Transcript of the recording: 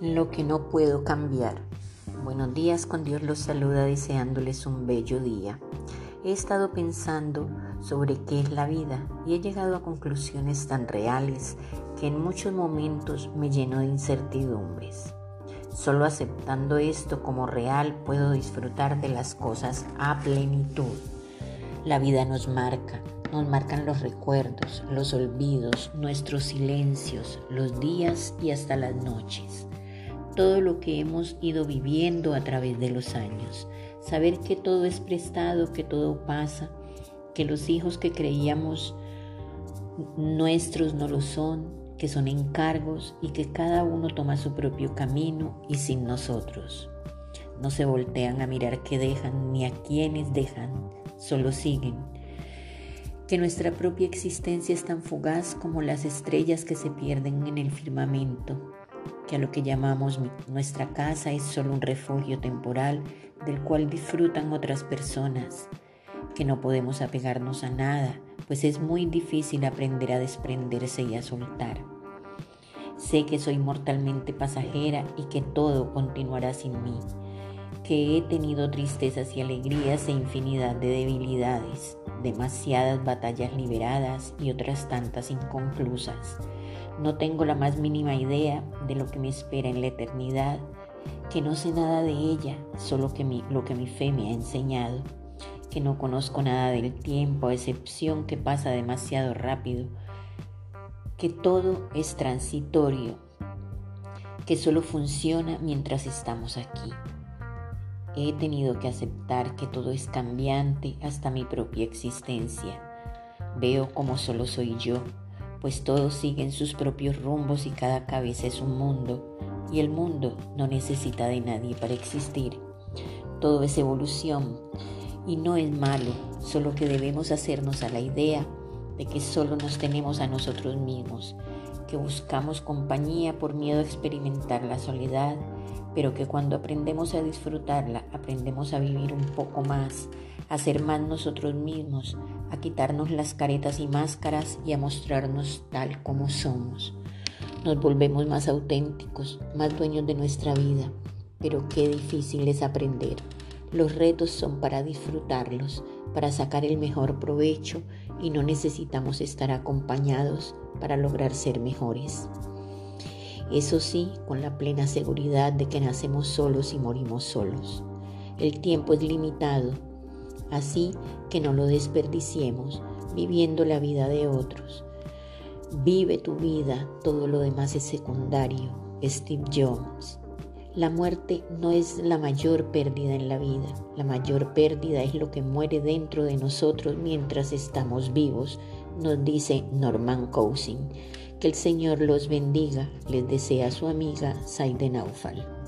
lo que no puedo cambiar. Buenos días, con Dios los saluda deseándoles un bello día. He estado pensando sobre qué es la vida y he llegado a conclusiones tan reales que en muchos momentos me lleno de incertidumbres. Solo aceptando esto como real puedo disfrutar de las cosas a plenitud. La vida nos marca, nos marcan los recuerdos, los olvidos, nuestros silencios, los días y hasta las noches todo lo que hemos ido viviendo a través de los años. Saber que todo es prestado, que todo pasa, que los hijos que creíamos nuestros no lo son, que son encargos y que cada uno toma su propio camino y sin nosotros. No se voltean a mirar qué dejan ni a quiénes dejan, solo siguen. Que nuestra propia existencia es tan fugaz como las estrellas que se pierden en el firmamento que a lo que llamamos nuestra casa es solo un refugio temporal del cual disfrutan otras personas, que no podemos apegarnos a nada, pues es muy difícil aprender a desprenderse y a soltar. Sé que soy mortalmente pasajera y que todo continuará sin mí, que he tenido tristezas y alegrías e infinidad de debilidades, demasiadas batallas liberadas y otras tantas inconclusas no tengo la más mínima idea de lo que me espera en la eternidad, que no sé nada de ella, solo que lo que mi fe me ha enseñado, que no conozco nada del tiempo, a excepción que pasa demasiado rápido, que todo es transitorio, que solo funciona mientras estamos aquí. He tenido que aceptar que todo es cambiante hasta mi propia existencia. Veo como solo soy yo pues todos siguen sus propios rumbos y cada cabeza es un mundo, y el mundo no necesita de nadie para existir. Todo es evolución y no es malo, solo que debemos hacernos a la idea de que solo nos tenemos a nosotros mismos, que buscamos compañía por miedo a experimentar la soledad, pero que cuando aprendemos a disfrutarla, aprendemos a vivir un poco más, a ser más nosotros mismos, a quitarnos las caretas y máscaras y a mostrarnos tal como somos. Nos volvemos más auténticos, más dueños de nuestra vida, pero qué difícil es aprender. Los retos son para disfrutarlos, para sacar el mejor provecho y no necesitamos estar acompañados para lograr ser mejores. Eso sí, con la plena seguridad de que nacemos solos y morimos solos. El tiempo es limitado Así que no lo desperdiciemos viviendo la vida de otros. Vive tu vida, todo lo demás es secundario. Steve Jobs. La muerte no es la mayor pérdida en la vida. La mayor pérdida es lo que muere dentro de nosotros mientras estamos vivos, nos dice Norman Cousin. Que el Señor los bendiga, les desea su amiga Saide Naufal.